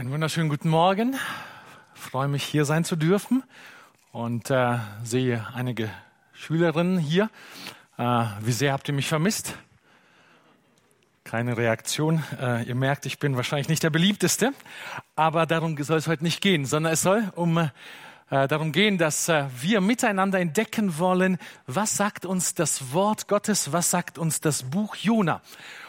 Einen wunderschönen guten Morgen. Ich freue mich, hier sein zu dürfen und äh, sehe einige Schülerinnen hier. Äh, wie sehr habt ihr mich vermisst? Keine Reaktion. Äh, ihr merkt, ich bin wahrscheinlich nicht der beliebteste, aber darum soll es heute nicht gehen, sondern es soll um äh, darum gehen, dass äh, wir miteinander entdecken wollen, was sagt uns das Wort Gottes, was sagt uns das Buch Jona.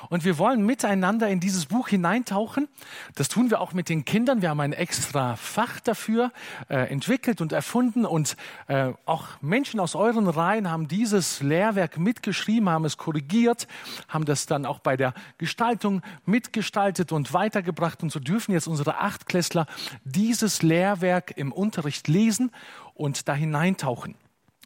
Und wir wollen miteinander in dieses Buch hineintauchen. Das tun wir auch mit den Kindern. Wir haben ein extra Fach dafür äh, entwickelt und erfunden. Und äh, auch Menschen aus euren Reihen haben dieses Lehrwerk mitgeschrieben, haben es korrigiert, haben das dann auch bei der Gestaltung mitgestaltet und weitergebracht. Und so dürfen jetzt unsere Achtklässler dieses Lehrwerk im Unterricht lesen und da hineintauchen.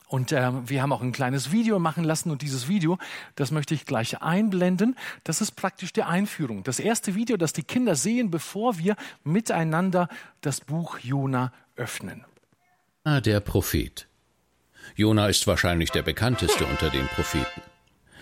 Und äh, wir haben auch ein kleines Video machen lassen und dieses Video, das möchte ich gleich einblenden. Das ist praktisch die Einführung. Das erste Video, das die Kinder sehen, bevor wir miteinander das Buch Jona öffnen. Der Prophet. Jona ist wahrscheinlich der bekannteste unter den Propheten.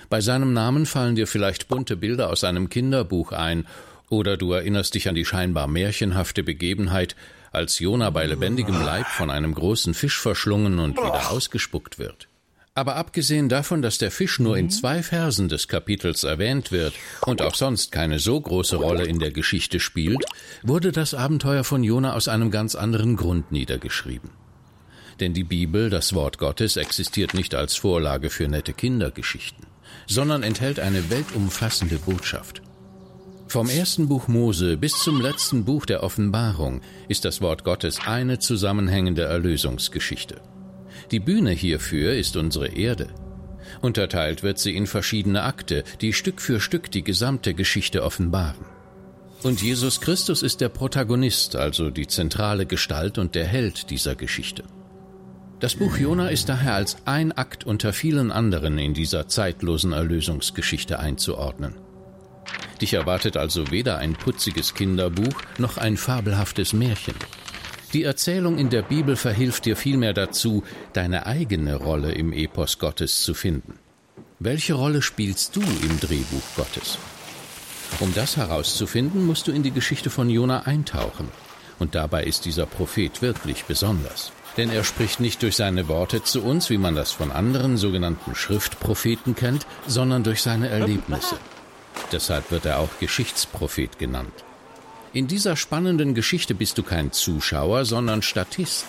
Bei seinem Namen fallen dir vielleicht bunte Bilder aus einem Kinderbuch ein, oder du erinnerst dich an die scheinbar märchenhafte Begebenheit, als Jona bei lebendigem Leib von einem großen Fisch verschlungen und wieder ausgespuckt wird. Aber abgesehen davon, dass der Fisch nur in zwei Versen des Kapitels erwähnt wird und auch sonst keine so große Rolle in der Geschichte spielt, wurde das Abenteuer von Jona aus einem ganz anderen Grund niedergeschrieben. Denn die Bibel, das Wort Gottes, existiert nicht als Vorlage für nette Kindergeschichten, sondern enthält eine weltumfassende Botschaft. Vom ersten Buch Mose bis zum letzten Buch der Offenbarung ist das Wort Gottes eine zusammenhängende Erlösungsgeschichte. Die Bühne hierfür ist unsere Erde. Unterteilt wird sie in verschiedene Akte, die Stück für Stück die gesamte Geschichte offenbaren. Und Jesus Christus ist der Protagonist, also die zentrale Gestalt und der Held dieser Geschichte. Das Buch Jona ist daher als ein Akt unter vielen anderen in dieser zeitlosen Erlösungsgeschichte einzuordnen. Dich erwartet also weder ein putziges Kinderbuch noch ein fabelhaftes Märchen. Die Erzählung in der Bibel verhilft dir vielmehr dazu, deine eigene Rolle im Epos Gottes zu finden. Welche Rolle spielst du im Drehbuch Gottes? Um das herauszufinden, musst du in die Geschichte von Jona eintauchen. Und dabei ist dieser Prophet wirklich besonders. Denn er spricht nicht durch seine Worte zu uns, wie man das von anderen sogenannten Schriftpropheten kennt, sondern durch seine Erlebnisse. Deshalb wird er auch Geschichtsprophet genannt. In dieser spannenden Geschichte bist du kein Zuschauer, sondern Statist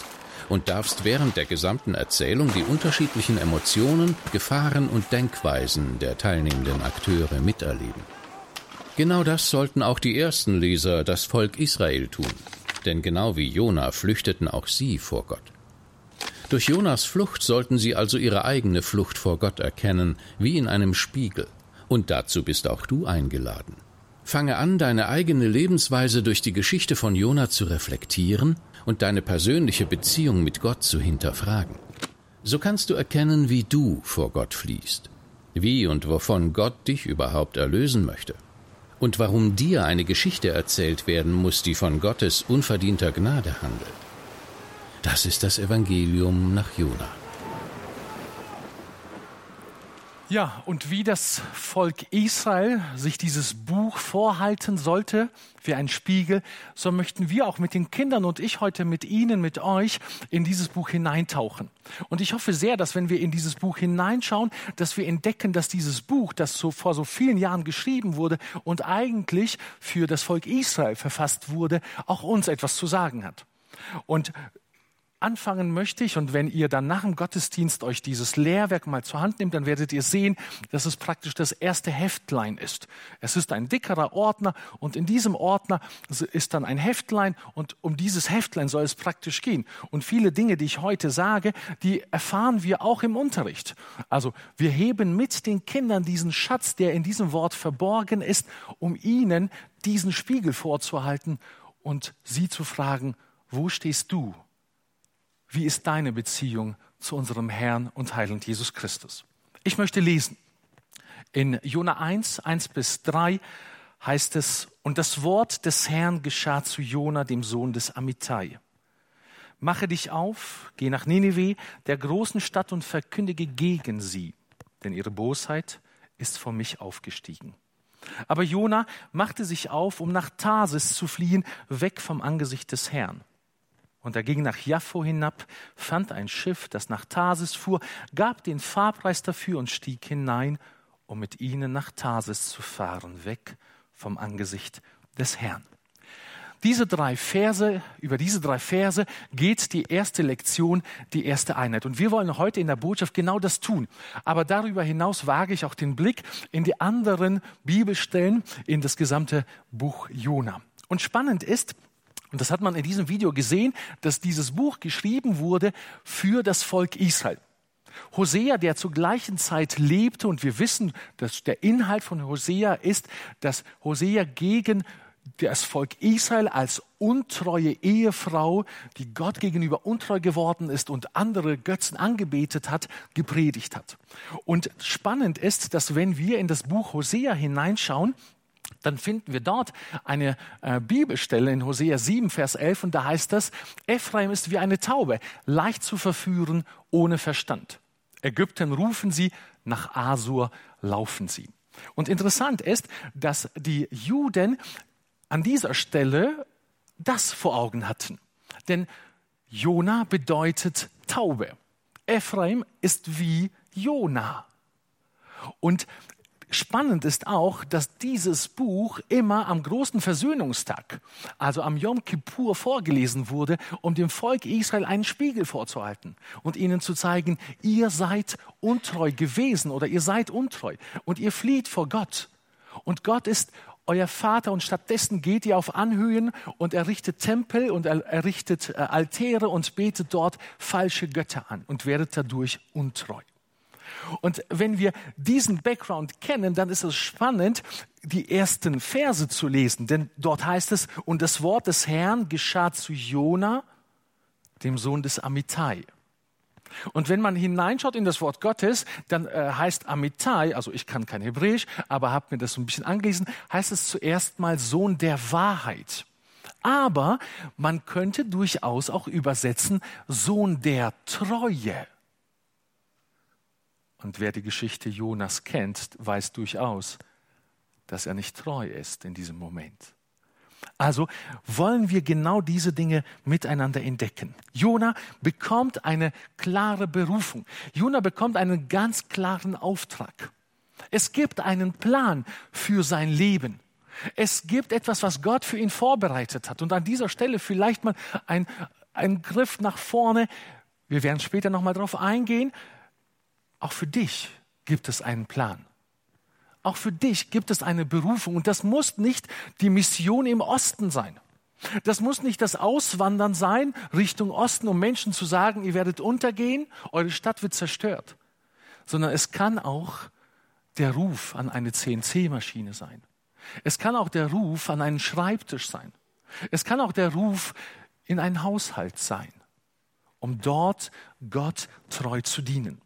und darfst während der gesamten Erzählung die unterschiedlichen Emotionen, Gefahren und Denkweisen der teilnehmenden Akteure miterleben. Genau das sollten auch die ersten Leser, das Volk Israel, tun, denn genau wie Jona flüchteten auch sie vor Gott. Durch Jonas Flucht sollten sie also ihre eigene Flucht vor Gott erkennen, wie in einem Spiegel. Und dazu bist auch du eingeladen. Fange an, deine eigene Lebensweise durch die Geschichte von Jona zu reflektieren und deine persönliche Beziehung mit Gott zu hinterfragen. So kannst du erkennen, wie du vor Gott fließt, wie und wovon Gott dich überhaupt erlösen möchte und warum dir eine Geschichte erzählt werden muss, die von Gottes unverdienter Gnade handelt. Das ist das Evangelium nach Jona. Ja, und wie das Volk Israel sich dieses Buch vorhalten sollte, wie ein Spiegel, so möchten wir auch mit den Kindern und ich heute mit Ihnen, mit euch in dieses Buch hineintauchen. Und ich hoffe sehr, dass wenn wir in dieses Buch hineinschauen, dass wir entdecken, dass dieses Buch, das so vor so vielen Jahren geschrieben wurde und eigentlich für das Volk Israel verfasst wurde, auch uns etwas zu sagen hat. Und anfangen möchte ich, und wenn ihr dann nach dem Gottesdienst euch dieses Lehrwerk mal zur Hand nehmt, dann werdet ihr sehen, dass es praktisch das erste Heftlein ist. Es ist ein dickerer Ordner und in diesem Ordner ist dann ein Heftlein und um dieses Heftlein soll es praktisch gehen. Und viele Dinge, die ich heute sage, die erfahren wir auch im Unterricht. Also wir heben mit den Kindern diesen Schatz, der in diesem Wort verborgen ist, um ihnen diesen Spiegel vorzuhalten und sie zu fragen, wo stehst du? Wie ist deine Beziehung zu unserem Herrn und Heiland Jesus Christus? Ich möchte lesen. In Jona 1, 1 bis 3 heißt es, und das Wort des Herrn geschah zu Jona, dem Sohn des Amittai. Mache dich auf, geh nach Nineveh, der großen Stadt, und verkündige gegen sie, denn ihre Bosheit ist vor mich aufgestiegen. Aber Jona machte sich auf, um nach Tarsis zu fliehen, weg vom Angesicht des Herrn. Und er ging nach Jaffo hinab, fand ein Schiff, das nach Tarsis fuhr, gab den Fahrpreis dafür und stieg hinein, um mit ihnen nach Tarsis zu fahren, weg vom Angesicht des Herrn. Diese drei Verse, über diese drei Verse geht die erste Lektion, die erste Einheit. Und wir wollen heute in der Botschaft genau das tun. Aber darüber hinaus wage ich auch den Blick in die anderen Bibelstellen, in das gesamte Buch Jona. Und spannend ist, und das hat man in diesem Video gesehen, dass dieses Buch geschrieben wurde für das Volk Israel. Hosea, der zur gleichen Zeit lebte, und wir wissen, dass der Inhalt von Hosea ist, dass Hosea gegen das Volk Israel als untreue Ehefrau, die Gott gegenüber untreu geworden ist und andere Götzen angebetet hat, gepredigt hat. Und spannend ist, dass wenn wir in das Buch Hosea hineinschauen, dann finden wir dort eine äh, Bibelstelle in Hosea 7, Vers 11 und da heißt das, Ephraim ist wie eine Taube, leicht zu verführen, ohne Verstand. Ägypten rufen sie, nach Asur laufen sie. Und interessant ist, dass die Juden an dieser Stelle das vor Augen hatten. Denn Jona bedeutet Taube. Ephraim ist wie Jona. Und Spannend ist auch, dass dieses Buch immer am großen Versöhnungstag, also am Yom Kippur, vorgelesen wurde, um dem Volk Israel einen Spiegel vorzuhalten und ihnen zu zeigen, ihr seid untreu gewesen oder ihr seid untreu und ihr flieht vor Gott. Und Gott ist euer Vater und stattdessen geht ihr auf Anhöhen und errichtet Tempel und errichtet äh, Altäre und betet dort falsche Götter an und werdet dadurch untreu. Und wenn wir diesen Background kennen, dann ist es spannend, die ersten Verse zu lesen, denn dort heißt es, und das Wort des Herrn geschah zu Jona, dem Sohn des Amittai. Und wenn man hineinschaut in das Wort Gottes, dann äh, heißt Amittai, also ich kann kein Hebräisch, aber habe mir das so ein bisschen angelesen, heißt es zuerst mal Sohn der Wahrheit. Aber man könnte durchaus auch übersetzen Sohn der Treue. Und wer die Geschichte Jonas kennt, weiß durchaus, dass er nicht treu ist in diesem Moment. Also wollen wir genau diese Dinge miteinander entdecken. Jona bekommt eine klare Berufung. Jona bekommt einen ganz klaren Auftrag. Es gibt einen Plan für sein Leben. Es gibt etwas, was Gott für ihn vorbereitet hat. Und an dieser Stelle vielleicht mal ein, ein Griff nach vorne. Wir werden später nochmal darauf eingehen. Auch für dich gibt es einen Plan. Auch für dich gibt es eine Berufung. Und das muss nicht die Mission im Osten sein. Das muss nicht das Auswandern sein Richtung Osten, um Menschen zu sagen, ihr werdet untergehen, eure Stadt wird zerstört. Sondern es kann auch der Ruf an eine CNC-Maschine sein. Es kann auch der Ruf an einen Schreibtisch sein. Es kann auch der Ruf in einen Haushalt sein, um dort Gott treu zu dienen.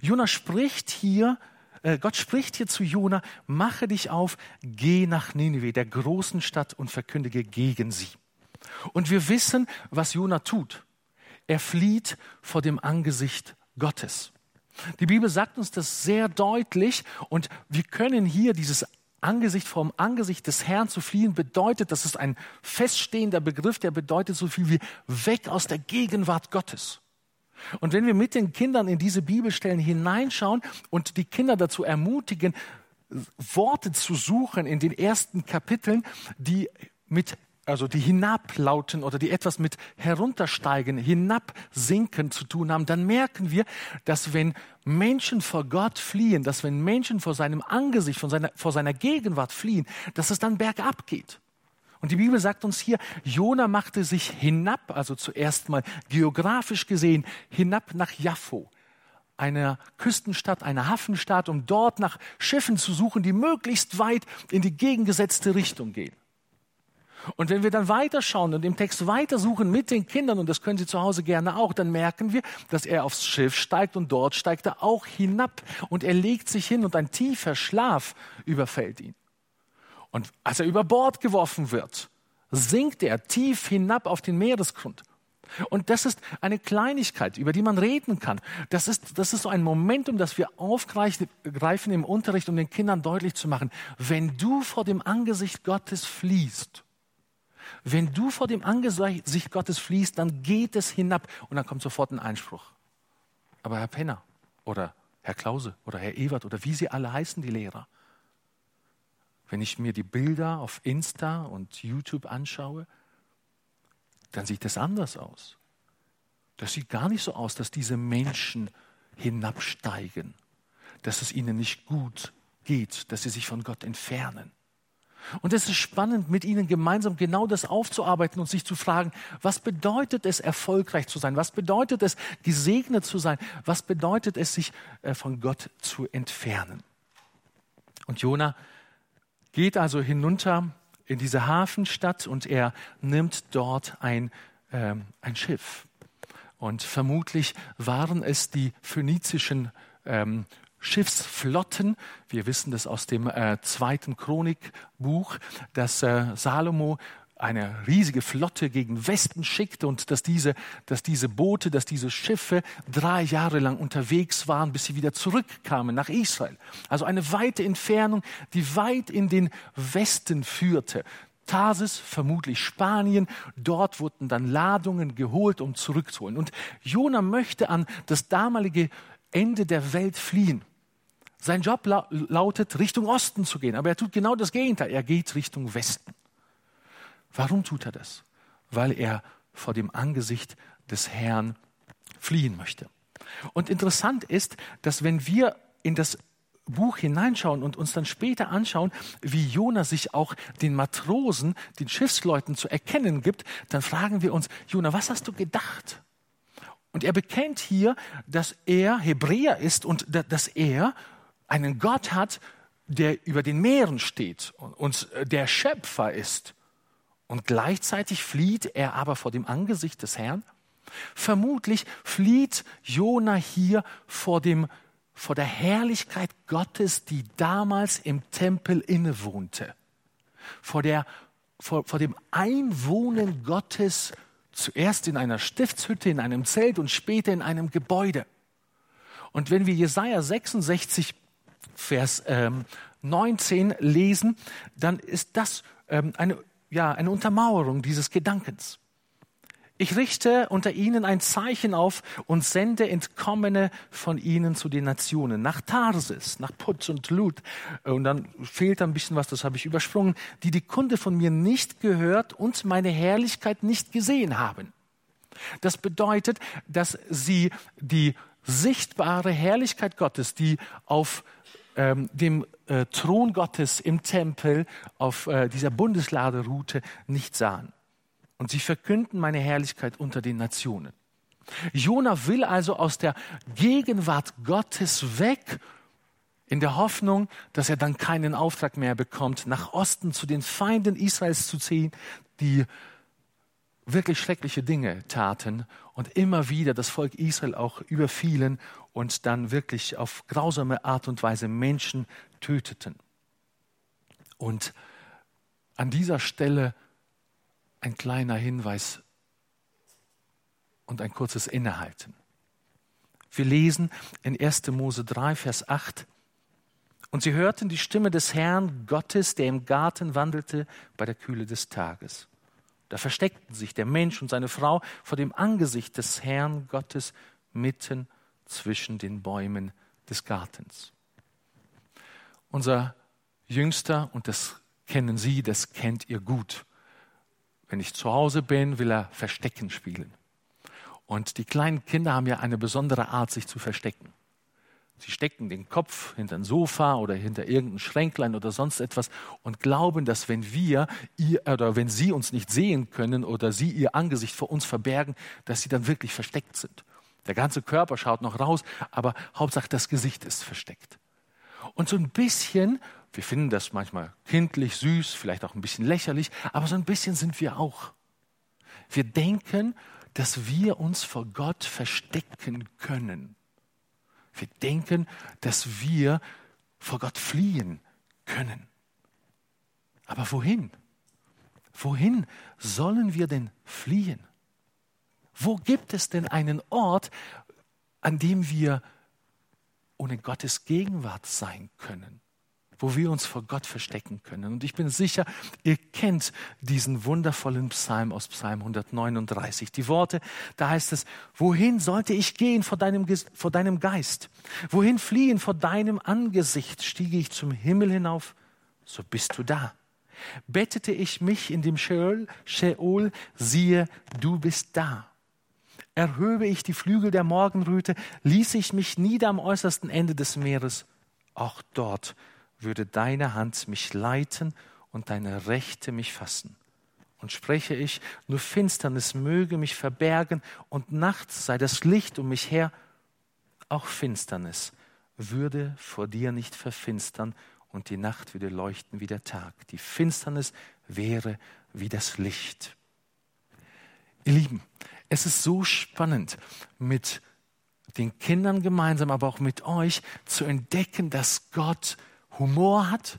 Jona spricht hier, äh, Gott spricht hier zu Jona, mache dich auf, geh nach Nineveh, der großen Stadt und verkündige gegen sie. Und wir wissen, was Jona tut. Er flieht vor dem Angesicht Gottes. Die Bibel sagt uns das sehr deutlich und wir können hier dieses Angesicht vom Angesicht des Herrn zu fliehen bedeutet, das ist ein feststehender Begriff, der bedeutet so viel wie weg aus der Gegenwart Gottes. Und wenn wir mit den Kindern in diese Bibelstellen hineinschauen und die Kinder dazu ermutigen, Worte zu suchen in den ersten Kapiteln, die mit also die hinablauten oder die etwas mit heruntersteigen, hinabsinken zu tun haben, dann merken wir, dass wenn Menschen vor Gott fliehen, dass wenn Menschen vor seinem Angesicht, von seiner, vor seiner Gegenwart fliehen, dass es dann bergab geht. Und die Bibel sagt uns hier, Jona machte sich hinab, also zuerst mal geografisch gesehen, hinab nach Jaffo, einer Küstenstadt, einer Hafenstadt, um dort nach Schiffen zu suchen, die möglichst weit in die gegengesetzte Richtung gehen. Und wenn wir dann weiterschauen und im Text weitersuchen mit den Kindern, und das können Sie zu Hause gerne auch, dann merken wir, dass er aufs Schiff steigt und dort steigt er auch hinab und er legt sich hin und ein tiefer Schlaf überfällt ihn. Und als er über Bord geworfen wird, sinkt er tief hinab auf den Meeresgrund. Und das ist eine Kleinigkeit, über die man reden kann. Das ist, das ist so ein Momentum, das wir aufgreifen im Unterricht, um den Kindern deutlich zu machen, wenn du vor dem Angesicht Gottes fließt, wenn du vor dem Angesicht Gottes fließt, dann geht es hinab und dann kommt sofort ein Einspruch. Aber Herr Penner oder Herr Klause oder Herr Ewert oder wie sie alle heißen, die Lehrer, wenn ich mir die Bilder auf Insta und YouTube anschaue, dann sieht das anders aus. Das sieht gar nicht so aus, dass diese Menschen hinabsteigen, dass es ihnen nicht gut geht, dass sie sich von Gott entfernen. Und es ist spannend, mit ihnen gemeinsam genau das aufzuarbeiten und sich zu fragen, was bedeutet es, erfolgreich zu sein? Was bedeutet es, gesegnet zu sein? Was bedeutet es, sich äh, von Gott zu entfernen? Und Jona geht also hinunter in diese Hafenstadt und er nimmt dort ein, äh, ein Schiff. Und vermutlich waren es die phönizischen ähm, Schiffsflotten. Wir wissen das aus dem äh, zweiten Chronikbuch, dass äh, Salomo eine riesige Flotte gegen Westen schickte und dass diese, dass diese Boote, dass diese Schiffe drei Jahre lang unterwegs waren, bis sie wieder zurückkamen nach Israel. Also eine weite Entfernung, die weit in den Westen führte. Tarsis, vermutlich Spanien. Dort wurden dann Ladungen geholt, um zurückzuholen. Und Jona möchte an das damalige Ende der Welt fliehen. Sein Job la lautet, Richtung Osten zu gehen, aber er tut genau das Gegenteil. Er geht Richtung Westen. Warum tut er das? Weil er vor dem Angesicht des Herrn fliehen möchte. Und interessant ist, dass wenn wir in das Buch hineinschauen und uns dann später anschauen, wie Jona sich auch den Matrosen, den Schiffsleuten zu erkennen gibt, dann fragen wir uns, Jona, was hast du gedacht? Und er bekennt hier, dass er Hebräer ist und dass er einen Gott hat, der über den Meeren steht und der Schöpfer ist. Und gleichzeitig flieht er aber vor dem Angesicht des Herrn. Vermutlich flieht Jona hier vor dem vor der Herrlichkeit Gottes, die damals im Tempel innewohnte. Vor der vor, vor dem Einwohnen Gottes zuerst in einer Stiftshütte, in einem Zelt und später in einem Gebäude. Und wenn wir Jesaja 66 Vers ähm, 19 lesen, dann ist das ähm, eine ja, eine Untermauerung dieses Gedankens. Ich richte unter ihnen ein Zeichen auf und sende Entkommene von ihnen zu den Nationen, nach Tarsis, nach Putz und Lut. Und dann fehlt ein bisschen was, das habe ich übersprungen, die die Kunde von mir nicht gehört und meine Herrlichkeit nicht gesehen haben. Das bedeutet, dass sie die sichtbare Herrlichkeit Gottes, die auf ähm, dem äh, Thron Gottes im Tempel auf äh, dieser Bundesladeroute nicht sahen. Und sie verkünden meine Herrlichkeit unter den Nationen. Jona will also aus der Gegenwart Gottes weg, in der Hoffnung, dass er dann keinen Auftrag mehr bekommt, nach Osten zu den Feinden Israels zu ziehen, die wirklich schreckliche Dinge taten und immer wieder das Volk Israel auch überfielen und dann wirklich auf grausame Art und Weise Menschen töteten. Und an dieser Stelle ein kleiner Hinweis und ein kurzes Innehalten. Wir lesen in 1. Mose 3, Vers 8, und sie hörten die Stimme des Herrn Gottes, der im Garten wandelte bei der Kühle des Tages. Da versteckten sich der Mensch und seine Frau vor dem Angesicht des Herrn Gottes mitten zwischen den Bäumen des Gartens. Unser Jüngster, und das kennen Sie, das kennt ihr gut. Wenn ich zu Hause bin, will er Verstecken spielen. Und die kleinen Kinder haben ja eine besondere Art, sich zu verstecken. Sie stecken den Kopf hinter ein Sofa oder hinter irgendein Schränklein oder sonst etwas und glauben, dass wenn wir ihr oder wenn sie uns nicht sehen können oder sie ihr Angesicht vor uns verbergen, dass sie dann wirklich versteckt sind. Der ganze Körper schaut noch raus, aber Hauptsache das Gesicht ist versteckt. Und so ein bisschen, wir finden das manchmal kindlich, süß, vielleicht auch ein bisschen lächerlich, aber so ein bisschen sind wir auch. Wir denken, dass wir uns vor Gott verstecken können. Wir denken, dass wir vor Gott fliehen können. Aber wohin? Wohin sollen wir denn fliehen? Wo gibt es denn einen Ort, an dem wir ohne Gottes Gegenwart sein können? Wo wir uns vor Gott verstecken können. Und ich bin sicher, ihr kennt diesen wundervollen Psalm aus Psalm 139. Die Worte, da heißt es, wohin sollte ich gehen vor deinem, vor deinem Geist? Wohin fliehen vor deinem Angesicht? Stiege ich zum Himmel hinauf, so bist du da. Bettete ich mich in dem Sheol, Sheol siehe, du bist da. Erhöbe ich die Flügel der Morgenröte, ließ ich mich nieder am äußersten Ende des Meeres, auch dort würde deine Hand mich leiten und deine Rechte mich fassen. Und spreche ich, nur Finsternis möge mich verbergen und nachts sei das Licht um mich her, auch Finsternis würde vor dir nicht verfinstern und die Nacht würde leuchten wie der Tag. Die Finsternis wäre wie das Licht. Ihr Lieben, es ist so spannend, mit den Kindern gemeinsam, aber auch mit euch zu entdecken, dass Gott Humor hat,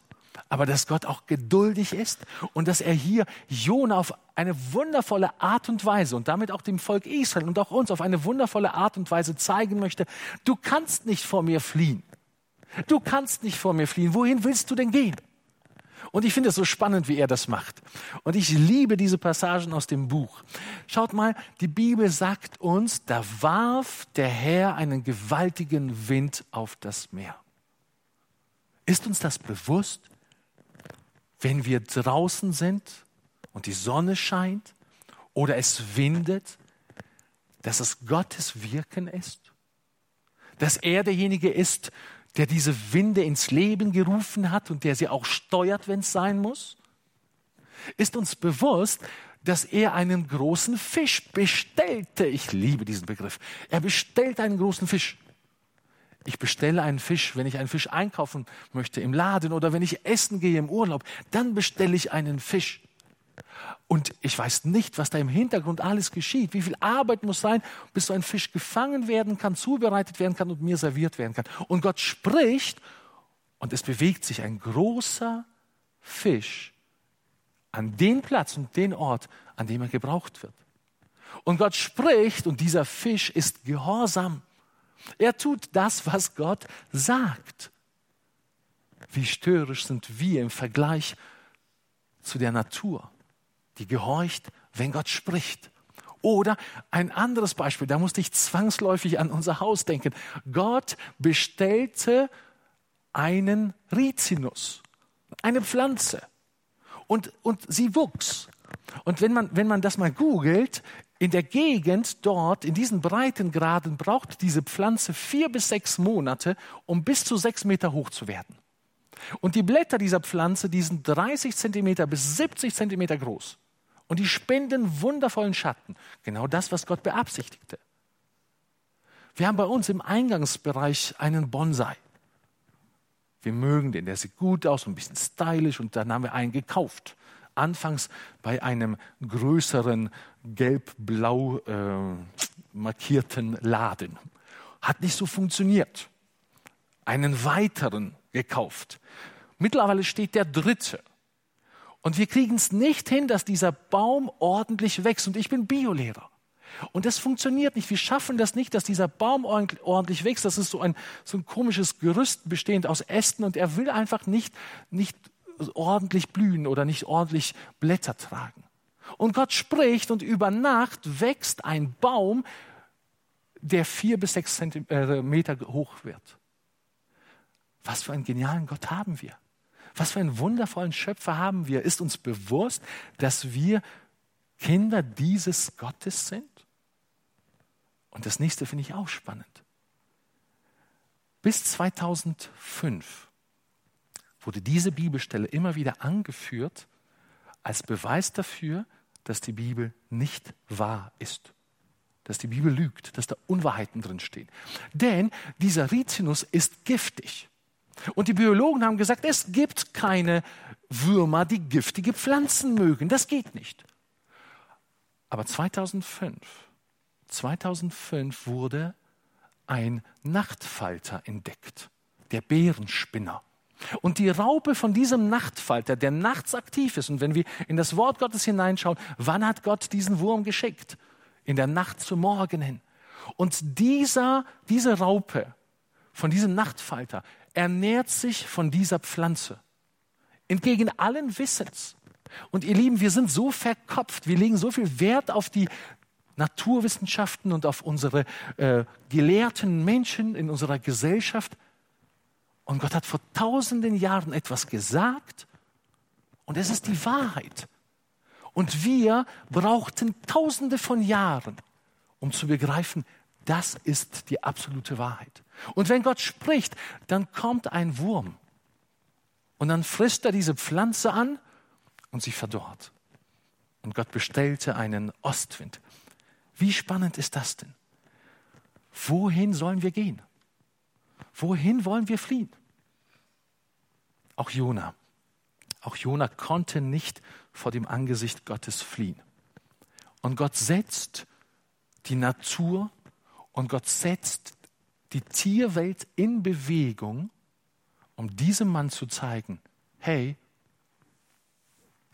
aber dass Gott auch geduldig ist und dass er hier Jona auf eine wundervolle Art und Weise und damit auch dem Volk Israel und auch uns auf eine wundervolle Art und Weise zeigen möchte, du kannst nicht vor mir fliehen. Du kannst nicht vor mir fliehen. Wohin willst du denn gehen? Und ich finde es so spannend, wie er das macht. Und ich liebe diese Passagen aus dem Buch. Schaut mal, die Bibel sagt uns, da warf der Herr einen gewaltigen Wind auf das Meer. Ist uns das bewusst, wenn wir draußen sind und die Sonne scheint oder es windet, dass es Gottes Wirken ist? Dass er derjenige ist, der diese Winde ins Leben gerufen hat und der sie auch steuert, wenn es sein muss? Ist uns bewusst, dass er einen großen Fisch bestellte? Ich liebe diesen Begriff. Er bestellt einen großen Fisch. Ich bestelle einen Fisch, wenn ich einen Fisch einkaufen möchte im Laden oder wenn ich essen gehe im Urlaub, dann bestelle ich einen Fisch. Und ich weiß nicht, was da im Hintergrund alles geschieht. Wie viel Arbeit muss sein, bis so ein Fisch gefangen werden kann, zubereitet werden kann und mir serviert werden kann. Und Gott spricht und es bewegt sich ein großer Fisch an den Platz und den Ort, an dem er gebraucht wird. Und Gott spricht und dieser Fisch ist gehorsam. Er tut das, was Gott sagt. Wie störrisch sind wir im Vergleich zu der Natur, die gehorcht, wenn Gott spricht. Oder ein anderes Beispiel, da musste ich zwangsläufig an unser Haus denken. Gott bestellte einen Rizinus, eine Pflanze. Und, und sie wuchs. Und wenn man, wenn man das mal googelt, in der Gegend dort, in diesen Breitengraden, braucht diese Pflanze vier bis sechs Monate, um bis zu sechs Meter hoch zu werden. Und die Blätter dieser Pflanze, die sind 30 Zentimeter bis 70 Zentimeter groß. Und die spenden wundervollen Schatten. Genau das, was Gott beabsichtigte. Wir haben bei uns im Eingangsbereich einen Bonsai. Wir mögen den, der sieht gut aus, ein bisschen stylisch und dann haben wir einen gekauft anfangs bei einem größeren gelb-blau äh, markierten Laden. Hat nicht so funktioniert. Einen weiteren gekauft. Mittlerweile steht der dritte. Und wir kriegen es nicht hin, dass dieser Baum ordentlich wächst. Und ich bin Biolehrer. Und das funktioniert nicht. Wir schaffen das nicht, dass dieser Baum ordentlich wächst. Das ist so ein, so ein komisches Gerüst bestehend aus Ästen und er will einfach nicht, nicht ordentlich blühen oder nicht ordentlich Blätter tragen. Und Gott spricht und über Nacht wächst ein Baum, der vier bis sechs Zentimeter hoch wird. Was für einen genialen Gott haben wir? Was für einen wundervollen Schöpfer haben wir? Ist uns bewusst, dass wir Kinder dieses Gottes sind? Und das nächste finde ich auch spannend. Bis 2005 wurde diese Bibelstelle immer wieder angeführt als Beweis dafür, dass die Bibel nicht wahr ist. Dass die Bibel lügt, dass da Unwahrheiten drin stehen. Denn dieser Rizinus ist giftig. Und die Biologen haben gesagt, es gibt keine Würmer, die giftige Pflanzen mögen. Das geht nicht. Aber 2005, 2005 wurde ein Nachtfalter entdeckt, der Bärenspinner. Und die Raupe von diesem Nachtfalter, der nachts aktiv ist, und wenn wir in das Wort Gottes hineinschauen, wann hat Gott diesen Wurm geschickt? in der Nacht zum Morgen hin. Und dieser, diese Raupe von diesem Nachtfalter ernährt sich von dieser Pflanze. Entgegen allen Wissens. Und ihr Lieben, wir sind so verkopft, wir legen so viel Wert auf die Naturwissenschaften und auf unsere äh, gelehrten Menschen in unserer Gesellschaft. Und Gott hat vor tausenden Jahren etwas gesagt und es ist die Wahrheit. Und wir brauchten tausende von Jahren, um zu begreifen, das ist die absolute Wahrheit. Und wenn Gott spricht, dann kommt ein Wurm und dann frisst er diese Pflanze an und sie verdorrt. Und Gott bestellte einen Ostwind. Wie spannend ist das denn? Wohin sollen wir gehen? Wohin wollen wir fliehen? Auch Jona. Auch Jona konnte nicht vor dem Angesicht Gottes fliehen. Und Gott setzt die Natur und Gott setzt die Tierwelt in Bewegung, um diesem Mann zu zeigen, hey,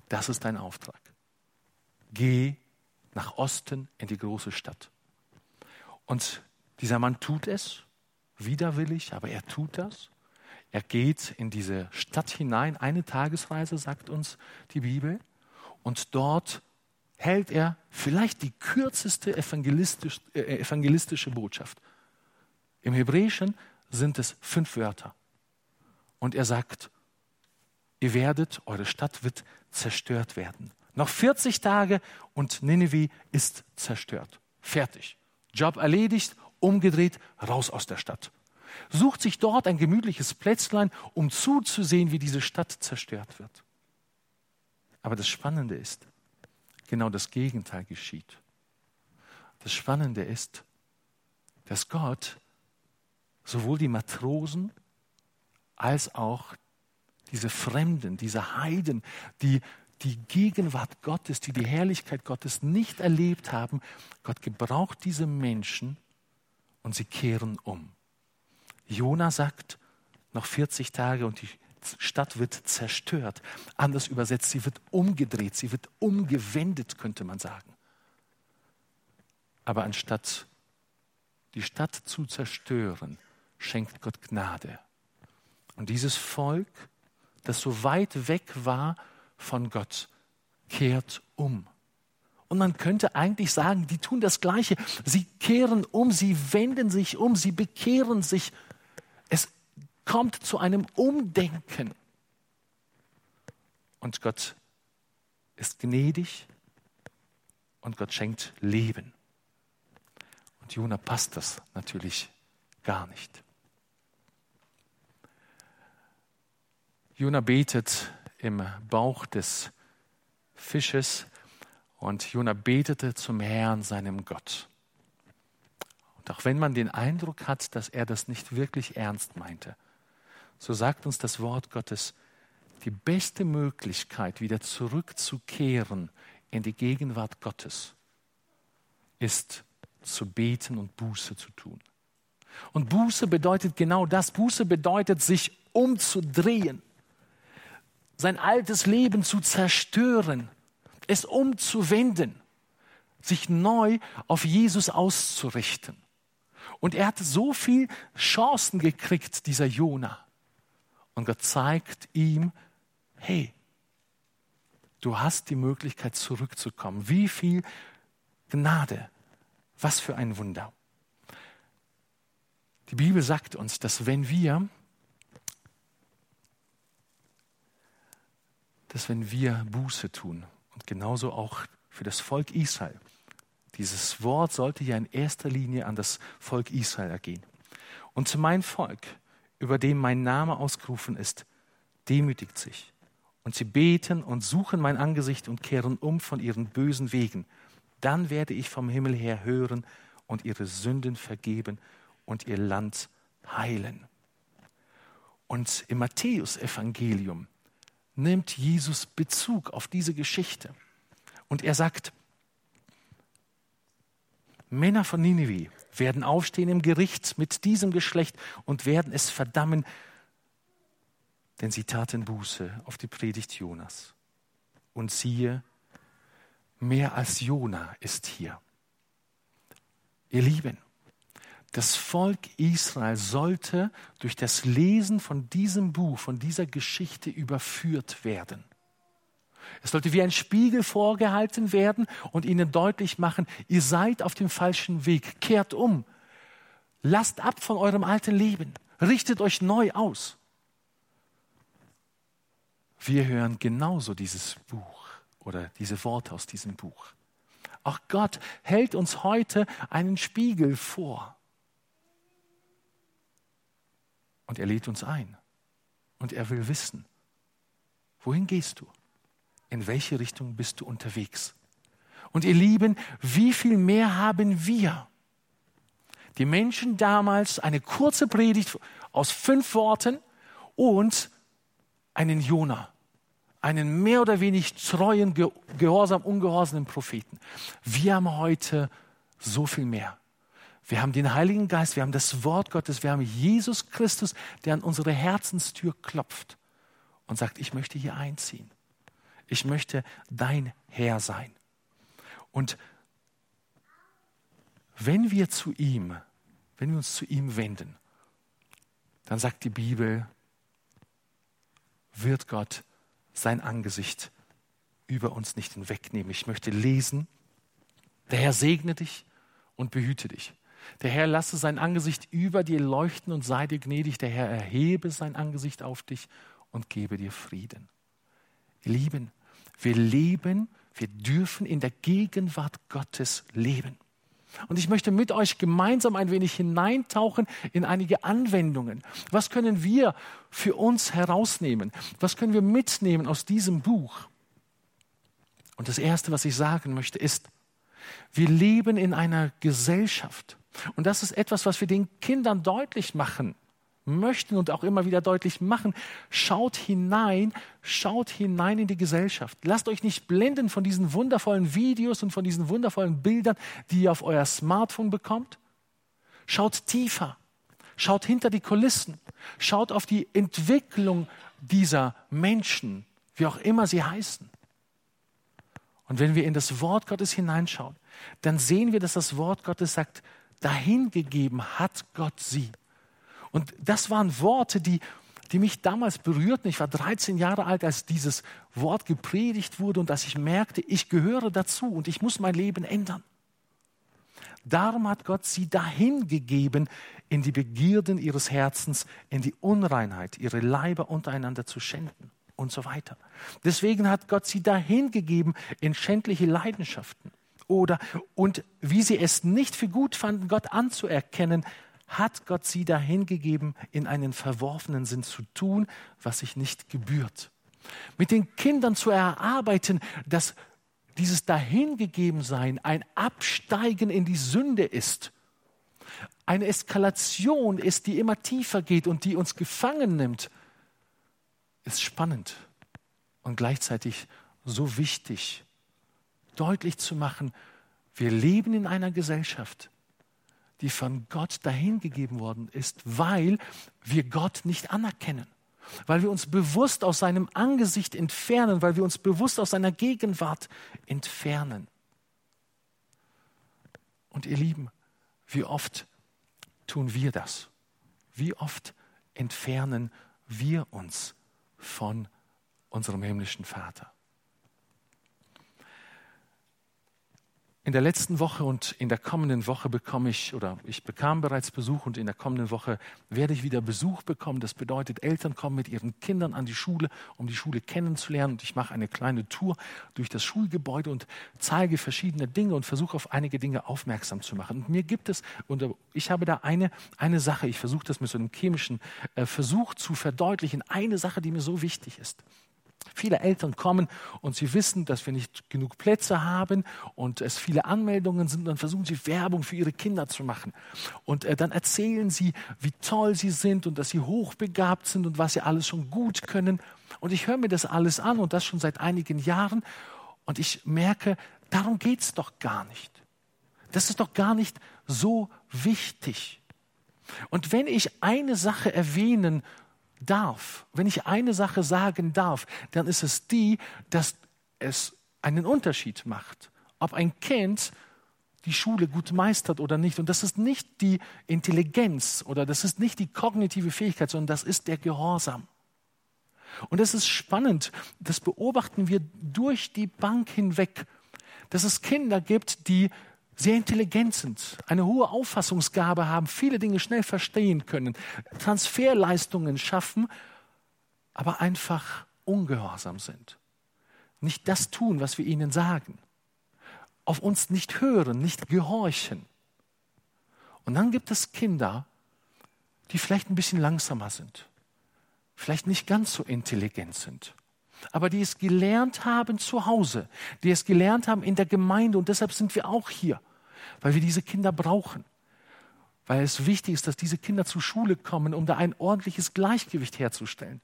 das ist dein Auftrag. Geh nach Osten in die große Stadt. Und dieser Mann tut es, widerwillig, aber er tut das. Er geht in diese Stadt hinein, eine Tagesreise, sagt uns die Bibel, und dort hält er vielleicht die kürzeste evangelistisch, äh, evangelistische Botschaft. Im Hebräischen sind es fünf Wörter. Und er sagt, ihr werdet, eure Stadt wird zerstört werden. Noch 40 Tage und Nineveh ist zerstört. Fertig. Job erledigt, umgedreht, raus aus der Stadt. Sucht sich dort ein gemütliches Plätzlein, um zuzusehen, wie diese Stadt zerstört wird. Aber das Spannende ist, genau das Gegenteil geschieht. Das Spannende ist, dass Gott sowohl die Matrosen als auch diese Fremden, diese Heiden, die die Gegenwart Gottes, die die Herrlichkeit Gottes nicht erlebt haben, Gott gebraucht diese Menschen und sie kehren um. Jona sagt, noch 40 Tage und die Stadt wird zerstört. Anders übersetzt, sie wird umgedreht, sie wird umgewendet, könnte man sagen. Aber anstatt die Stadt zu zerstören, schenkt Gott Gnade. Und dieses Volk, das so weit weg war von Gott, kehrt um. Und man könnte eigentlich sagen, die tun das Gleiche. Sie kehren um, sie wenden sich um, sie bekehren sich. Es kommt zu einem Umdenken. Und Gott ist gnädig und Gott schenkt Leben. Und Jona passt das natürlich gar nicht. Jona betet im Bauch des Fisches und Jona betete zum Herrn, seinem Gott. Und auch wenn man den Eindruck hat, dass er das nicht wirklich ernst meinte, so sagt uns das Wort Gottes, die beste Möglichkeit, wieder zurückzukehren in die Gegenwart Gottes, ist zu beten und Buße zu tun. Und Buße bedeutet genau das. Buße bedeutet, sich umzudrehen sein altes Leben zu zerstören, es umzuwenden, sich neu auf Jesus auszurichten. Und er hat so viel Chancen gekriegt, dieser Jona. Und Gott zeigt ihm, hey, du hast die Möglichkeit zurückzukommen. Wie viel Gnade, was für ein Wunder. Die Bibel sagt uns, dass wenn wir dass wenn wir Buße tun und genauso auch für das Volk Israel, dieses Wort sollte ja in erster Linie an das Volk Israel ergehen. Und mein Volk, über dem mein Name ausgerufen ist, demütigt sich. Und sie beten und suchen mein Angesicht und kehren um von ihren bösen Wegen. Dann werde ich vom Himmel her hören und ihre Sünden vergeben und ihr Land heilen. Und im Matthäusevangelium nimmt Jesus Bezug auf diese Geschichte. Und er sagt, Männer von Ninive werden aufstehen im Gericht mit diesem Geschlecht und werden es verdammen, denn sie taten Buße auf die Predigt Jonas. Und siehe, mehr als Jona ist hier. Ihr Lieben, das Volk Israel sollte durch das Lesen von diesem Buch, von dieser Geschichte überführt werden. Es sollte wie ein Spiegel vorgehalten werden und ihnen deutlich machen, ihr seid auf dem falschen Weg, kehrt um, lasst ab von eurem alten Leben, richtet euch neu aus. Wir hören genauso dieses Buch oder diese Worte aus diesem Buch. Auch Gott hält uns heute einen Spiegel vor. Und er lädt uns ein. Und er will wissen, wohin gehst du? In welche Richtung bist du unterwegs? Und ihr Lieben, wie viel mehr haben wir? Die Menschen damals eine kurze Predigt aus fünf Worten und einen Jona, einen mehr oder weniger treuen, gehorsam, ungehorsamen Propheten. Wir haben heute so viel mehr. Wir haben den Heiligen Geist, wir haben das Wort Gottes, wir haben Jesus Christus, der an unsere Herzenstür klopft und sagt, ich möchte hier einziehen. Ich möchte dein Herr sein. Und wenn wir zu ihm, wenn wir uns zu ihm wenden, dann sagt die Bibel, wird Gott sein Angesicht über uns nicht hinwegnehmen. Ich möchte lesen, der Herr segne dich und behüte dich. Der Herr lasse sein Angesicht über dir leuchten und sei dir gnädig. Der Herr erhebe sein Angesicht auf dich und gebe dir Frieden. Lieben, wir leben, wir dürfen in der Gegenwart Gottes leben. Und ich möchte mit euch gemeinsam ein wenig hineintauchen in einige Anwendungen. Was können wir für uns herausnehmen? Was können wir mitnehmen aus diesem Buch? Und das Erste, was ich sagen möchte, ist, wir leben in einer Gesellschaft, und das ist etwas, was wir den Kindern deutlich machen möchten und auch immer wieder deutlich machen. Schaut hinein, schaut hinein in die Gesellschaft. Lasst euch nicht blenden von diesen wundervollen Videos und von diesen wundervollen Bildern, die ihr auf euer Smartphone bekommt. Schaut tiefer. Schaut hinter die Kulissen. Schaut auf die Entwicklung dieser Menschen, wie auch immer sie heißen. Und wenn wir in das Wort Gottes hineinschauen, dann sehen wir, dass das Wort Gottes sagt, dahingegeben hat Gott sie. Und das waren Worte, die, die mich damals berührten. Ich war 13 Jahre alt, als dieses Wort gepredigt wurde und als ich merkte, ich gehöre dazu und ich muss mein Leben ändern. Darum hat Gott sie dahingegeben, in die Begierden ihres Herzens, in die Unreinheit, ihre Leiber untereinander zu schänden und so weiter. Deswegen hat Gott sie dahingegeben in schändliche Leidenschaften oder und wie sie es nicht für gut fanden, Gott anzuerkennen, hat Gott sie dahingegeben, in einen verworfenen Sinn zu tun, was sich nicht gebührt. Mit den Kindern zu erarbeiten, dass dieses Dahingegebensein ein Absteigen in die Sünde ist, eine Eskalation ist, die immer tiefer geht und die uns gefangen nimmt, ist spannend und gleichzeitig so wichtig deutlich zu machen, wir leben in einer Gesellschaft, die von Gott dahingegeben worden ist, weil wir Gott nicht anerkennen, weil wir uns bewusst aus seinem Angesicht entfernen, weil wir uns bewusst aus seiner Gegenwart entfernen. Und ihr Lieben, wie oft tun wir das? Wie oft entfernen wir uns von unserem himmlischen Vater? In der letzten Woche und in der kommenden Woche bekomme ich, oder ich bekam bereits Besuch und in der kommenden Woche werde ich wieder Besuch bekommen. Das bedeutet, Eltern kommen mit ihren Kindern an die Schule, um die Schule kennenzulernen. Und ich mache eine kleine Tour durch das Schulgebäude und zeige verschiedene Dinge und versuche auf einige Dinge aufmerksam zu machen. Und mir gibt es, und ich habe da eine, eine Sache, ich versuche das mit so einem chemischen äh, Versuch zu verdeutlichen, eine Sache, die mir so wichtig ist. Viele Eltern kommen und sie wissen, dass wir nicht genug Plätze haben und es viele Anmeldungen sind. Dann versuchen sie Werbung für ihre Kinder zu machen. Und äh, dann erzählen sie, wie toll sie sind und dass sie hochbegabt sind und was sie alles schon gut können. Und ich höre mir das alles an und das schon seit einigen Jahren. Und ich merke, darum geht es doch gar nicht. Das ist doch gar nicht so wichtig. Und wenn ich eine Sache erwähnen darf, wenn ich eine Sache sagen darf, dann ist es die, dass es einen Unterschied macht, ob ein Kind die Schule gut meistert oder nicht. Und das ist nicht die Intelligenz oder das ist nicht die kognitive Fähigkeit, sondern das ist der Gehorsam. Und es ist spannend, das beobachten wir durch die Bank hinweg, dass es Kinder gibt, die sehr intelligent sind, eine hohe Auffassungsgabe haben, viele Dinge schnell verstehen können, Transferleistungen schaffen, aber einfach ungehorsam sind. Nicht das tun, was wir ihnen sagen auf uns nicht hören, nicht gehorchen. Und dann gibt es Kinder, die vielleicht ein bisschen langsamer sind, vielleicht nicht ganz so intelligent sind, aber die es gelernt haben zu Hause, die es gelernt haben in der Gemeinde und deshalb sind wir auch hier, weil wir diese Kinder brauchen, weil es wichtig ist, dass diese Kinder zur Schule kommen, um da ein ordentliches Gleichgewicht herzustellen.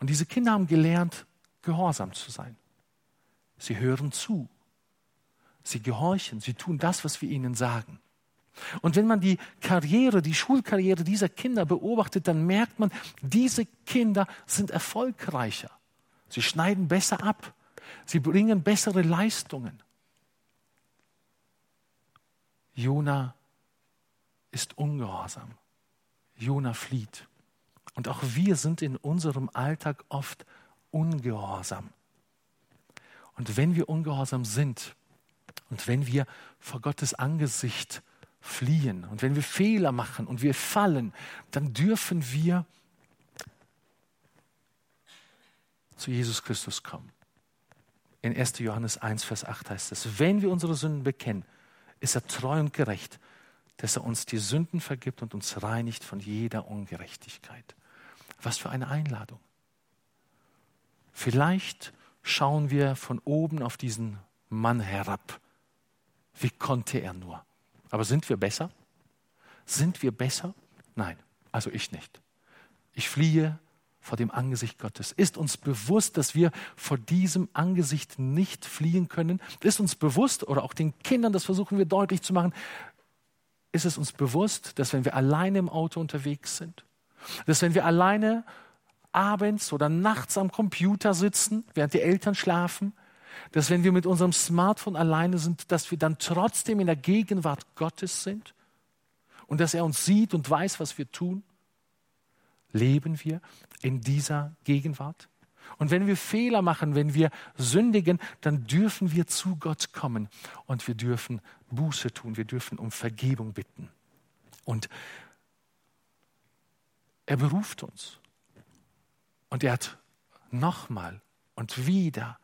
Und diese Kinder haben gelernt, gehorsam zu sein. Sie hören zu. Sie gehorchen, sie tun das, was wir ihnen sagen. Und wenn man die Karriere, die Schulkarriere dieser Kinder beobachtet, dann merkt man, diese Kinder sind erfolgreicher. Sie schneiden besser ab. Sie bringen bessere Leistungen. Jona ist ungehorsam. Jona flieht. Und auch wir sind in unserem Alltag oft ungehorsam. Und wenn wir ungehorsam sind, und wenn wir vor Gottes Angesicht fliehen und wenn wir Fehler machen und wir fallen, dann dürfen wir zu Jesus Christus kommen. In 1. Johannes 1, Vers 8 heißt es, wenn wir unsere Sünden bekennen, ist er treu und gerecht, dass er uns die Sünden vergibt und uns reinigt von jeder Ungerechtigkeit. Was für eine Einladung. Vielleicht schauen wir von oben auf diesen Mann herab wie konnte er nur? Aber sind wir besser? Sind wir besser? Nein, also ich nicht. Ich fliehe vor dem Angesicht Gottes. Ist uns bewusst, dass wir vor diesem Angesicht nicht fliehen können? Ist uns bewusst, oder auch den Kindern, das versuchen wir deutlich zu machen, ist es uns bewusst, dass wenn wir alleine im Auto unterwegs sind, dass wenn wir alleine abends oder nachts am Computer sitzen, während die Eltern schlafen, dass wenn wir mit unserem Smartphone alleine sind, dass wir dann trotzdem in der Gegenwart Gottes sind und dass er uns sieht und weiß, was wir tun? Leben wir in dieser Gegenwart? Und wenn wir Fehler machen, wenn wir sündigen, dann dürfen wir zu Gott kommen und wir dürfen Buße tun, wir dürfen um Vergebung bitten. Und er beruft uns. Und er hat nochmal und wieder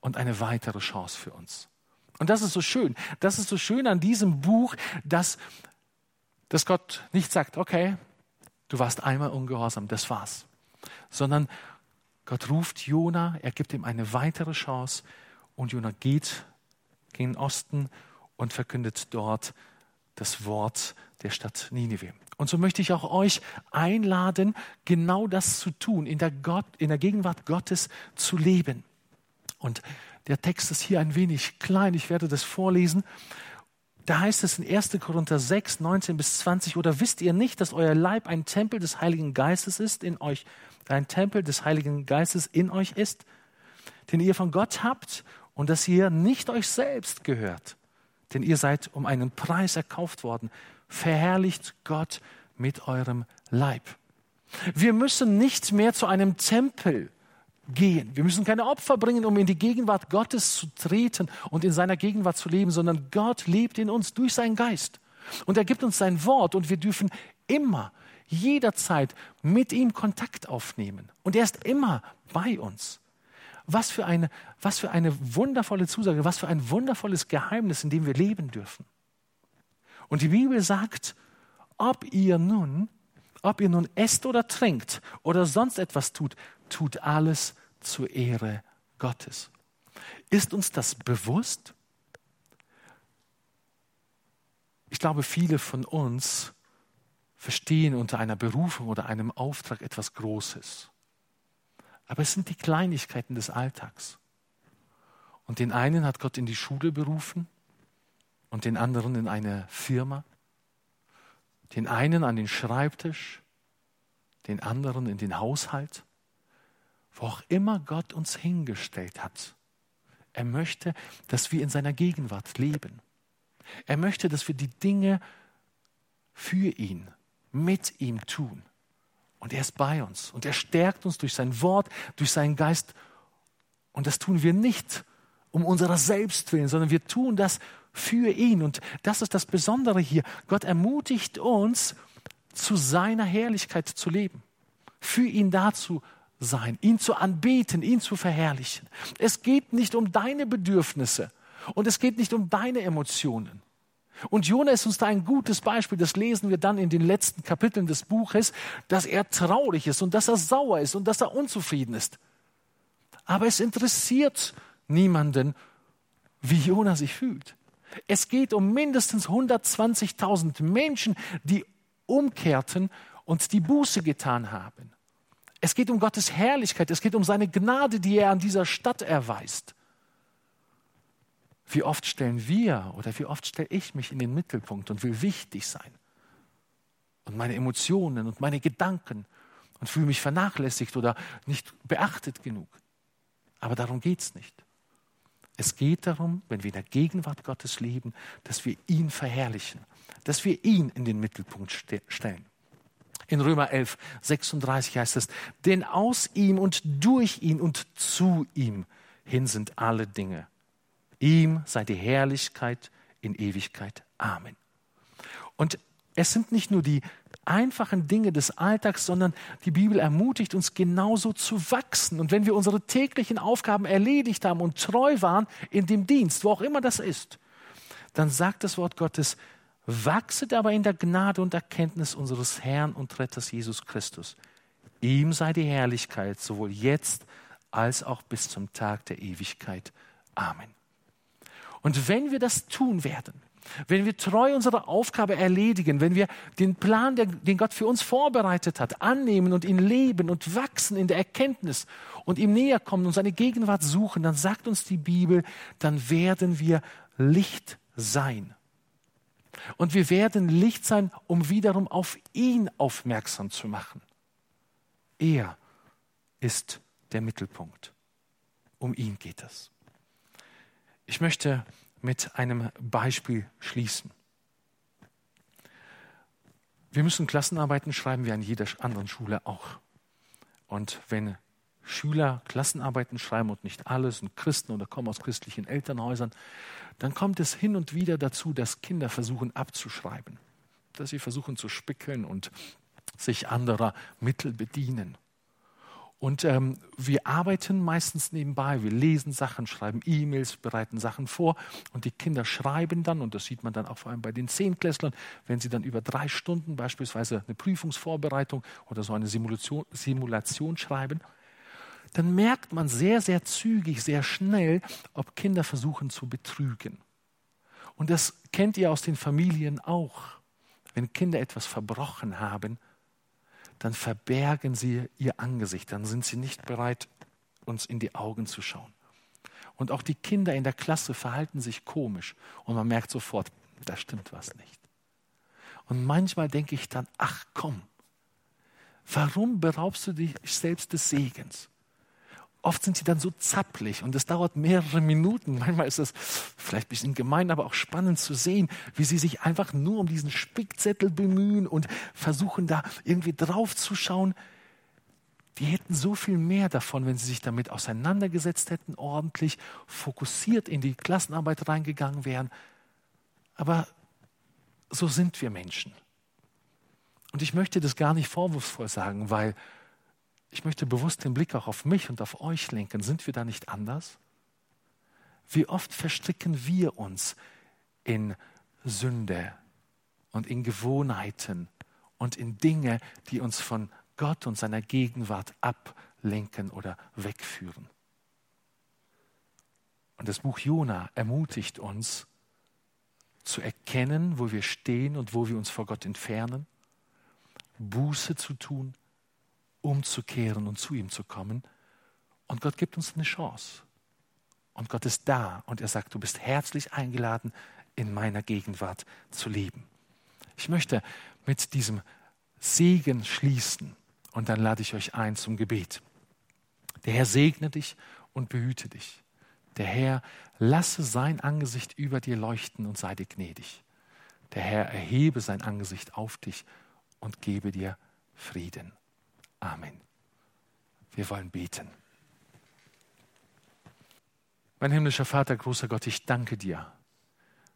und eine weitere Chance für uns. Und das ist so schön. Das ist so schön an diesem Buch, dass, dass Gott nicht sagt, okay, du warst einmal ungehorsam, das war's. Sondern Gott ruft Jona, er gibt ihm eine weitere Chance und Jona geht gen Osten und verkündet dort das Wort der Stadt Ninive. Und so möchte ich auch euch einladen, genau das zu tun, in der, Gott, in der Gegenwart Gottes zu leben. Und der Text ist hier ein wenig klein, ich werde das vorlesen. Da heißt es in 1. Korinther 6, 19 bis 20, oder wisst ihr nicht, dass euer Leib ein Tempel des Heiligen Geistes ist in euch, ein Tempel des Heiligen Geistes in euch ist, den ihr von Gott habt und dass ihr nicht euch selbst gehört, denn ihr seid um einen Preis erkauft worden. Verherrlicht Gott mit eurem Leib. Wir müssen nicht mehr zu einem Tempel gehen. Wir müssen keine Opfer bringen, um in die Gegenwart Gottes zu treten und in seiner Gegenwart zu leben, sondern Gott lebt in uns durch seinen Geist. Und er gibt uns sein Wort und wir dürfen immer, jederzeit mit ihm Kontakt aufnehmen. Und er ist immer bei uns. Was für eine, was für eine wundervolle Zusage, was für ein wundervolles Geheimnis, in dem wir leben dürfen. Und die Bibel sagt, ob ihr nun, ob ihr nun esst oder trinkt oder sonst etwas tut, tut alles zur Ehre Gottes. Ist uns das bewusst? Ich glaube, viele von uns verstehen unter einer Berufung oder einem Auftrag etwas Großes. Aber es sind die Kleinigkeiten des Alltags. Und den einen hat Gott in die Schule berufen und den anderen in eine Firma, den einen an den Schreibtisch, den anderen in den Haushalt wo auch immer Gott uns hingestellt hat. Er möchte, dass wir in seiner Gegenwart leben. Er möchte, dass wir die Dinge für ihn, mit ihm tun. Und er ist bei uns und er stärkt uns durch sein Wort, durch seinen Geist. Und das tun wir nicht um unserer selbst willen, sondern wir tun das für ihn. Und das ist das Besondere hier. Gott ermutigt uns, zu seiner Herrlichkeit zu leben, für ihn da zu sein, ihn zu anbeten, ihn zu verherrlichen. Es geht nicht um deine Bedürfnisse und es geht nicht um deine Emotionen. Und Jona ist uns da ein gutes Beispiel, das lesen wir dann in den letzten Kapiteln des Buches, dass er traurig ist und dass er sauer ist und dass er unzufrieden ist. Aber es interessiert niemanden, wie Jona sich fühlt. Es geht um mindestens 120.000 Menschen, die umkehrten und die Buße getan haben. Es geht um Gottes Herrlichkeit, es geht um seine Gnade, die er an dieser Stadt erweist. Wie oft stellen wir oder wie oft stelle ich mich in den Mittelpunkt und will wichtig sein? Und meine Emotionen und meine Gedanken und fühle mich vernachlässigt oder nicht beachtet genug. Aber darum geht es nicht. Es geht darum, wenn wir in der Gegenwart Gottes leben, dass wir ihn verherrlichen, dass wir ihn in den Mittelpunkt ste stellen. In Römer 11, 36 heißt es, denn aus ihm und durch ihn und zu ihm hin sind alle Dinge. Ihm sei die Herrlichkeit in Ewigkeit. Amen. Und es sind nicht nur die einfachen Dinge des Alltags, sondern die Bibel ermutigt uns genauso zu wachsen. Und wenn wir unsere täglichen Aufgaben erledigt haben und treu waren in dem Dienst, wo auch immer das ist, dann sagt das Wort Gottes, wachset aber in der Gnade und Erkenntnis unseres Herrn und Retters Jesus Christus. Ihm sei die Herrlichkeit sowohl jetzt als auch bis zum Tag der Ewigkeit. Amen. Und wenn wir das tun werden, wenn wir treu unsere Aufgabe erledigen, wenn wir den Plan, den Gott für uns vorbereitet hat, annehmen und ihn leben und wachsen in der Erkenntnis und ihm näher kommen und seine Gegenwart suchen, dann sagt uns die Bibel, dann werden wir Licht sein. Und wir werden Licht sein, um wiederum auf ihn aufmerksam zu machen. Er ist der Mittelpunkt. Um ihn geht es. Ich möchte mit einem Beispiel schließen. Wir müssen Klassenarbeiten schreiben wie an jeder anderen Schule auch. Und wenn Schüler Klassenarbeiten schreiben und nicht alle sind Christen oder kommen aus christlichen Elternhäusern, dann kommt es hin und wieder dazu, dass Kinder versuchen abzuschreiben, dass sie versuchen zu spickeln und sich anderer Mittel bedienen. Und ähm, wir arbeiten meistens nebenbei. Wir lesen Sachen, schreiben E-Mails, bereiten Sachen vor. Und die Kinder schreiben dann, und das sieht man dann auch vor allem bei den Zehnklässlern, wenn sie dann über drei Stunden beispielsweise eine Prüfungsvorbereitung oder so eine Simulation, Simulation schreiben, dann merkt man sehr, sehr zügig, sehr schnell, ob Kinder versuchen zu betrügen. Und das kennt ihr aus den Familien auch. Wenn Kinder etwas verbrochen haben, dann verbergen sie ihr Angesicht, dann sind sie nicht bereit, uns in die Augen zu schauen. Und auch die Kinder in der Klasse verhalten sich komisch und man merkt sofort, da stimmt was nicht. Und manchmal denke ich dann, ach komm, warum beraubst du dich selbst des Segens? Oft sind sie dann so zappelig und es dauert mehrere Minuten. Manchmal ist es vielleicht ein bisschen gemein, aber auch spannend zu sehen, wie sie sich einfach nur um diesen Spickzettel bemühen und versuchen da irgendwie drauf zu schauen. Die hätten so viel mehr davon, wenn sie sich damit auseinandergesetzt hätten, ordentlich fokussiert in die Klassenarbeit reingegangen wären. Aber so sind wir Menschen. Und ich möchte das gar nicht vorwurfsvoll sagen, weil ich möchte bewusst den Blick auch auf mich und auf euch lenken. Sind wir da nicht anders? Wie oft verstricken wir uns in Sünde und in Gewohnheiten und in Dinge, die uns von Gott und seiner Gegenwart ablenken oder wegführen. Und das Buch Jona ermutigt uns, zu erkennen, wo wir stehen und wo wir uns vor Gott entfernen, Buße zu tun, umzukehren und zu ihm zu kommen. Und Gott gibt uns eine Chance. Und Gott ist da und er sagt, du bist herzlich eingeladen, in meiner Gegenwart zu leben. Ich möchte mit diesem Segen schließen und dann lade ich euch ein zum Gebet. Der Herr segne dich und behüte dich. Der Herr lasse sein Angesicht über dir leuchten und sei dir gnädig. Der Herr erhebe sein Angesicht auf dich und gebe dir Frieden. Amen. Wir wollen beten. Mein himmlischer Vater, großer Gott, ich danke dir,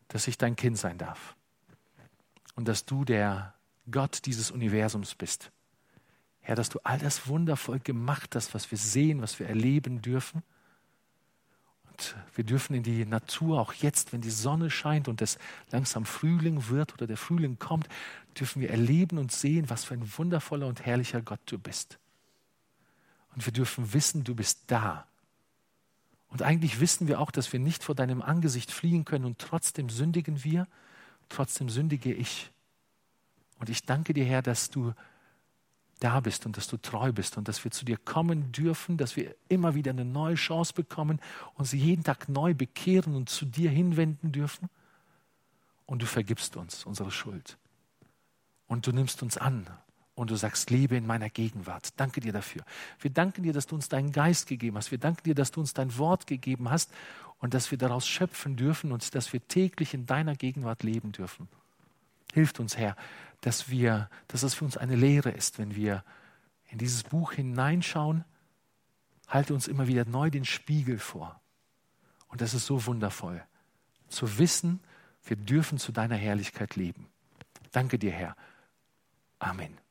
dass ich dein Kind sein darf und dass du der Gott dieses Universums bist. Herr, dass du all das wundervoll gemacht hast, was wir sehen, was wir erleben dürfen. Und wir dürfen in die Natur, auch jetzt, wenn die Sonne scheint und es langsam Frühling wird oder der Frühling kommt, dürfen wir erleben und sehen, was für ein wundervoller und herrlicher Gott du bist. Und wir dürfen wissen, du bist da. Und eigentlich wissen wir auch, dass wir nicht vor deinem Angesicht fliehen können und trotzdem sündigen wir, trotzdem sündige ich. Und ich danke dir, Herr, dass du da bist und dass du treu bist und dass wir zu dir kommen dürfen, dass wir immer wieder eine neue Chance bekommen, uns jeden Tag neu bekehren und zu dir hinwenden dürfen. Und du vergibst uns unsere Schuld. Und du nimmst uns an und du sagst, lebe in meiner Gegenwart. Danke dir dafür. Wir danken dir, dass du uns deinen Geist gegeben hast. Wir danken dir, dass du uns dein Wort gegeben hast und dass wir daraus schöpfen dürfen und dass wir täglich in deiner Gegenwart leben dürfen. Hilft uns, Herr, dass, wir, dass es für uns eine Lehre ist, wenn wir in dieses Buch hineinschauen. Halte uns immer wieder neu den Spiegel vor. Und das ist so wundervoll, zu wissen, wir dürfen zu deiner Herrlichkeit leben. Danke dir, Herr. Amen.